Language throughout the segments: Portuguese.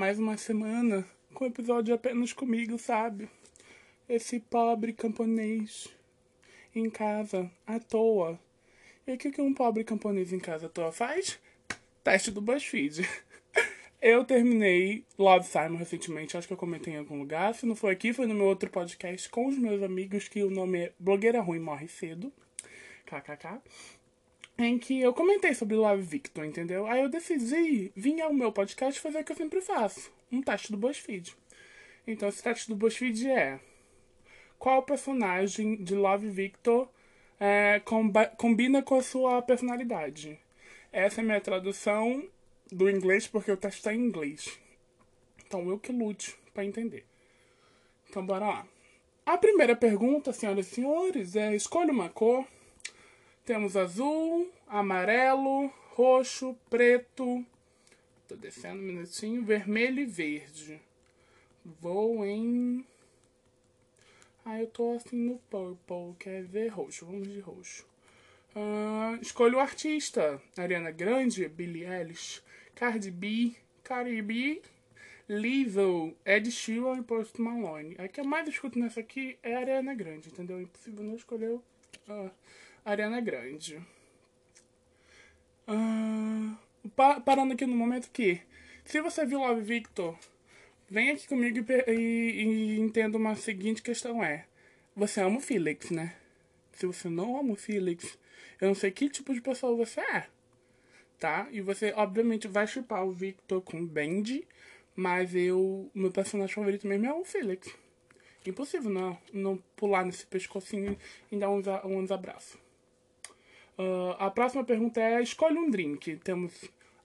mais uma semana com episódio apenas comigo, sabe? Esse pobre camponês em casa, à toa. E o que, que um pobre camponês em casa à toa faz? Teste do BuzzFeed. Eu terminei Love Simon recentemente, acho que eu comentei em algum lugar. Se não foi aqui, foi no meu outro podcast com os meus amigos, que o nome é Blogueira Ruim Morre Cedo. KKK em que eu comentei sobre Love Victor, entendeu? Aí eu decidi vir ao meu podcast fazer o que eu sempre faço, um teste do BuzzFeed. Então esse teste do BuzzFeed é qual personagem de Love Victor é, combina com a sua personalidade. Essa é a minha tradução do inglês, porque o teste está em inglês. Então eu que lute para entender. Então bora lá. A primeira pergunta, senhoras e senhores, é escolha uma cor temos azul, amarelo, roxo, preto. Tô descendo um minutinho. Vermelho e verde. Vou em. Ah, eu tô assim no purple. Quer ver roxo? Vamos de roxo. Uh, escolho o artista. Ariana Grande, Billie Eilish, Cardi B, Cardi B, Lizzo, Ed Sheeran e Post Malone. A que eu mais escuto nessa aqui é a Ariana Grande, entendeu? Impossível não escolher uh, Ariana Grande. Uh, pa parando aqui no momento que, se você viu Love Victor, vem aqui comigo e, e, e entenda uma seguinte questão é, você ama o Felix, né? Se você não ama o Felix, eu não sei que tipo de pessoa você é, tá? E você, obviamente, vai chupar o Victor com o Bendy, mas eu, meu personagem favorito mesmo é o Felix. Impossível não, não pular nesse pescocinho e dar uns, uns abraços. Uh, a próxima pergunta é: escolhe um drink. Temos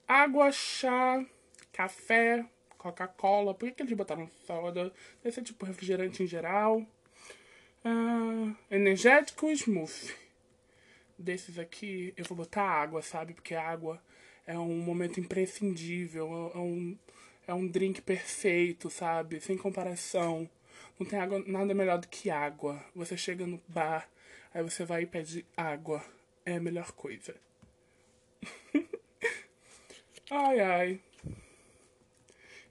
água, chá, café, Coca-Cola. Por que, que eles botaram soda? Deve ser tipo refrigerante em geral. Uh, energético smoothie. Desses aqui eu vou botar água, sabe? Porque água é um momento imprescindível. É um, é um drink perfeito, sabe? Sem comparação. Não tem água, nada melhor do que água. Você chega no bar, aí você vai e pede água é a melhor coisa. ai, ai.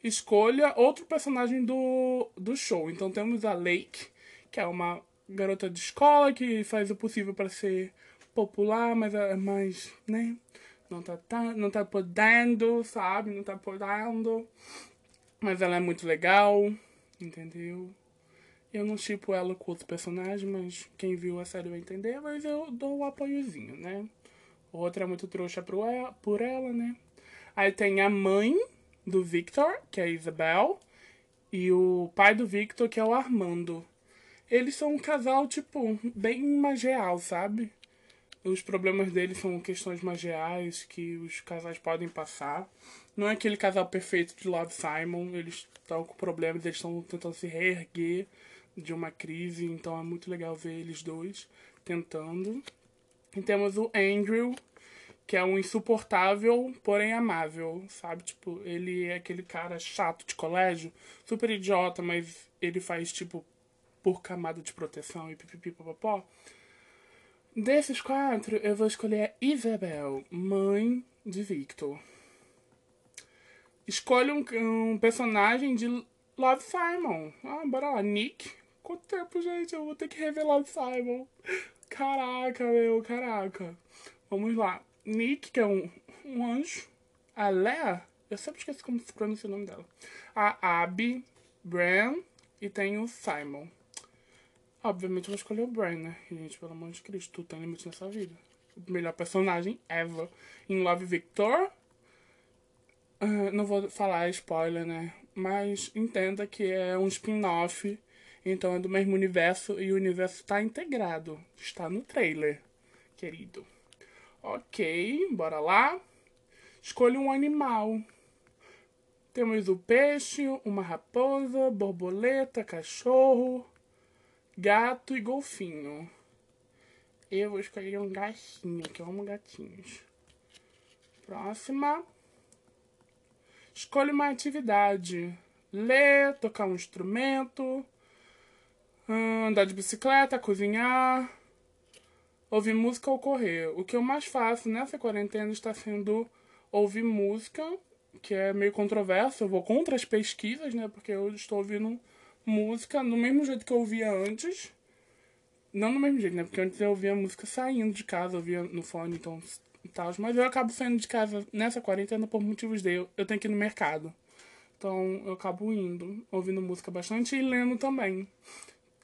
Escolha outro personagem do, do show. Então temos a Lake, que é uma garota de escola que faz o possível para ser popular, mas é mais, né? Não tá, tá, não tá podendo, sabe? Não tá podendo. Mas ela é muito legal, entendeu? Eu não tipo ela com outro personagem, mas quem viu a série vai entender, mas eu dou o um apoiozinho, né? Outra é muito trouxa por ela, por ela, né? Aí tem a mãe do Victor, que é a Isabel, e o pai do Victor, que é o Armando. Eles são um casal, tipo, bem magial, sabe? Os problemas deles são questões magiais que os casais podem passar. Não é aquele casal perfeito de Love Simon. Eles estão com problemas, eles estão tentando se reerguer de uma crise, então é muito legal ver eles dois tentando. E temos o Andrew, que é um insuportável, porém amável, sabe? Tipo, ele é aquele cara chato de colégio, super idiota, mas ele faz, tipo, por camada de proteção e pipipi popopó. Desses quatro, eu vou escolher a Isabel, mãe de Victor. Escolha um, um personagem de Love Simon. Ah, bora lá. Nick, Quanto tempo, gente? Eu vou ter que revelar o Simon. Caraca, meu, caraca. Vamos lá. Nick, que é um, um anjo. A Lea, eu sempre esqueço como se pronuncia o nome dela. A Abby, Bran e tem o Simon. Obviamente eu vou escolher o Bran, né? Gente, pelo amor de Cristo, tu tem limite nessa vida. Melhor personagem ever. Em Love Victor. Uh, não vou falar spoiler, né? Mas entenda que é um spin-off então é do mesmo universo e o universo está integrado. Está no trailer, querido. Ok, bora lá. Escolha um animal. Temos o peixe, uma raposa, borboleta, cachorro, gato e golfinho. Eu vou escolher um gatinho, que eu amo gatinhos. Próxima. Escolha uma atividade. Ler, tocar um instrumento, andar de bicicleta, cozinhar, ouvir música ou correr. O que eu mais faço nessa quarentena está sendo ouvir música, que é meio controverso. Eu vou contra as pesquisas, né? Porque eu estou ouvindo música do mesmo jeito que eu ouvia antes. Não do mesmo jeito, né? Porque antes eu ouvia música saindo de casa, ouvia no fone, então tal. Mas eu acabo saindo de casa nessa quarentena por motivos de eu, eu tenho que ir no mercado. Então eu acabo indo, ouvindo música bastante e lendo também.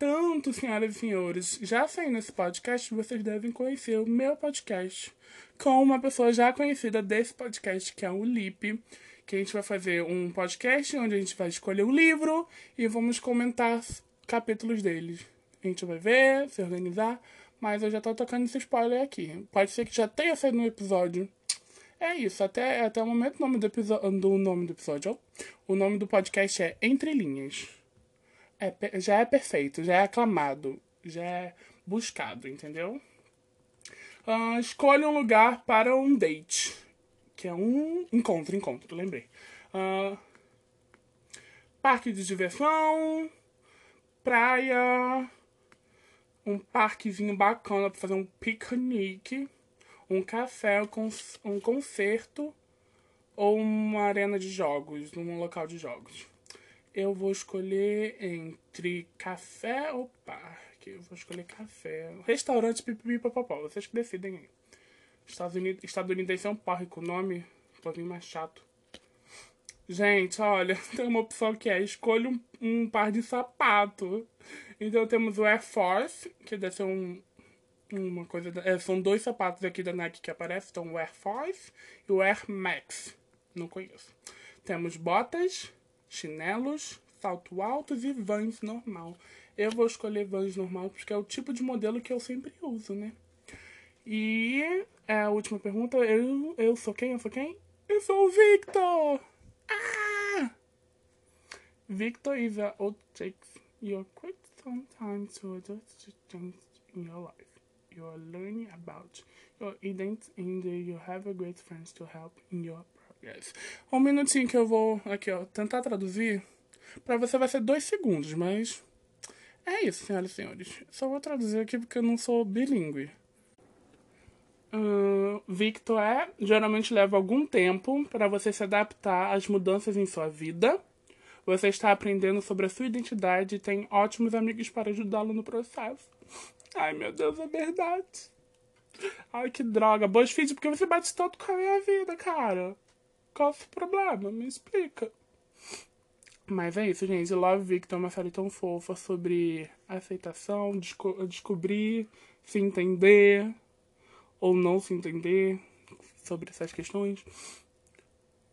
Tanto, senhoras e senhores, já saindo nesse podcast, vocês devem conhecer o meu podcast com uma pessoa já conhecida desse podcast, que é o Lipe. Que a gente vai fazer um podcast onde a gente vai escolher um livro e vamos comentar capítulos deles. A gente vai ver, se organizar, mas eu já tô tocando esse spoiler aqui. Pode ser que já tenha saído no episódio. É isso, até, até o momento o nome do, episódio, do nome do episódio. O nome do podcast é Entre Linhas. É, já é perfeito, já é aclamado, já é buscado, entendeu? Uh, escolha um lugar para um date. Que é um encontro, encontro, lembrei. Uh, parque de diversão, praia, um parquezinho bacana para fazer um piquenique, um café, um concerto ou uma arena de jogos, num local de jogos. Eu vou escolher entre café ou parque. Eu vou escolher café. Restaurante pipipi. Vocês que decidem aí. Estados Unidos, é um com nome um pouquinho mais chato. Gente, olha, tem uma opção que é escolha um, um par de sapato. Então temos o Air Force, que deve ser um, uma coisa. Da, é, são dois sapatos aqui da Nike que aparecem. Então o Air Force e o Air Max. Não conheço. Temos botas, chinelos, salto altos e vans normal. Eu vou escolher vans normal porque é o tipo de modelo que eu sempre uso, né? E é a última pergunta. Eu, eu sou quem? Eu sou quem? Eu sou o Victor! Ah! Victor is a old takes your quick some time to adjust to things in your life. You are learning about your identity and you have a great friends to help in your progress. Um minutinho que eu vou aqui, ó, tentar traduzir. Para você vai ser dois segundos, mas é isso, senhoras e senhores. Só vou traduzir aqui porque eu não sou bilíngue. Uh, Victor é geralmente leva algum tempo para você se adaptar às mudanças em sua vida você está aprendendo sobre a sua identidade e tem ótimos amigos para ajudá-lo no processo. Ai, meu Deus, é verdade. Ai, que droga. BuzzFeed, por que você bate tanto com a minha vida, cara? Qual é o problema? Me explica. Mas é isso, gente. Love Victor é uma série tão fofa sobre aceitação, desco descobrir, se entender ou não se entender sobre essas questões.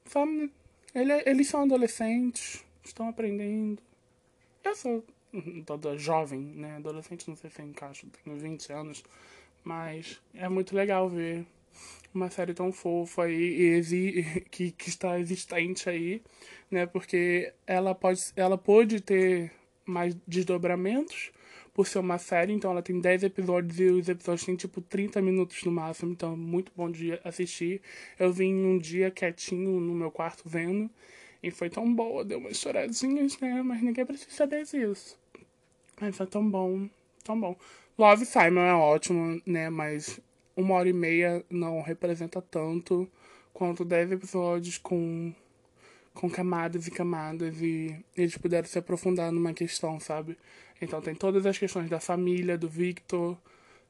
Sabe? Ele, eles são adolescentes, estão aprendendo. Eu sou toda jovem, né? Adolescente, não sei se eu encaixo, tenho 20 anos. Mas é muito legal ver uma série tão fofa e, e que, que está existente aí, né? Porque ela pode, ela pode ter mais desdobramentos por ser uma série, então ela tem 10 episódios e os episódios têm tipo 30 minutos no máximo, então é muito bom de assistir. Eu vim um dia quietinho no meu quarto vendo e foi tão boa, deu umas choradinhas, né? Mas ninguém precisa saber disso. Mas foi tão bom, tão bom. Love Simon é ótimo, né? Mas uma hora e meia não representa tanto quanto dez episódios com, com camadas e camadas e eles puderam se aprofundar numa questão, sabe? Então tem todas as questões da família, do Victor,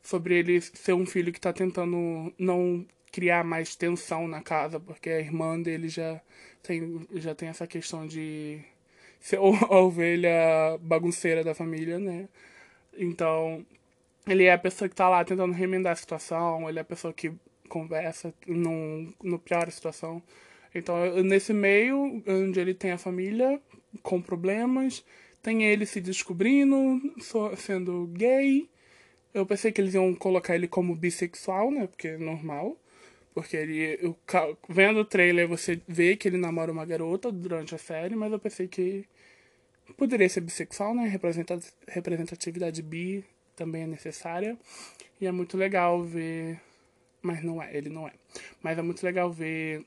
sobre ele ser um filho que tá tentando não criar mais tensão na casa, porque a irmã dele já tem, já tem essa questão de ser a ovelha bagunceira da família, né? Então, ele é a pessoa que tá lá tentando remendar a situação, ele é a pessoa que conversa no, no pior situação. Então, nesse meio, onde ele tem a família com problemas, tem ele se descobrindo, sendo gay. Eu pensei que eles iam colocar ele como bissexual, né? Porque é normal. Porque ele. Eu, vendo o trailer, você vê que ele namora uma garota durante a série, mas eu pensei que poderia ser bissexual, né? Representatividade bi também é necessária. E é muito legal ver. Mas não é, ele não é. Mas é muito legal ver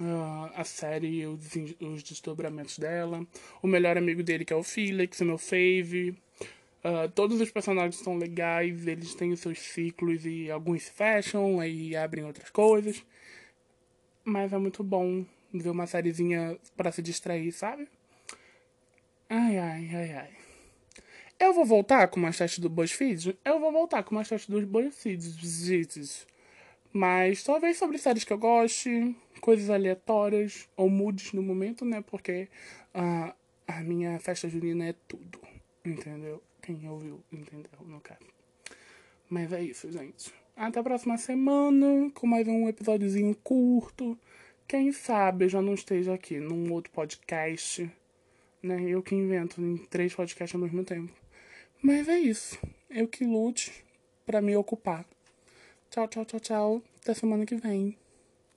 uh, a série, os, os desdobramentos dela. O melhor amigo dele, que é o Felix, o meu fave. Uh, todos os personagens são legais, eles têm os seus ciclos e alguns fecham e abrem outras coisas. Mas é muito bom ver uma sériezinha pra se distrair, sabe? Ai, ai, ai, ai. Eu vou voltar com uma teste do BuzzFeed? Eu vou voltar com uma teste do BuzzFeed. Mas talvez sobre séries que eu goste, coisas aleatórias, ou moods no momento, né? Porque uh, a minha festa junina é tudo. Entendeu? Quem ouviu, entendeu, no caso. Mas é isso, gente. Até a próxima semana com mais um episódiozinho curto. Quem sabe eu já não esteja aqui num outro podcast, né? Eu que invento em três podcasts ao mesmo tempo. Mas é isso. Eu que lute para me ocupar. Tchau, tchau, tchau, tchau. Até semana que vem.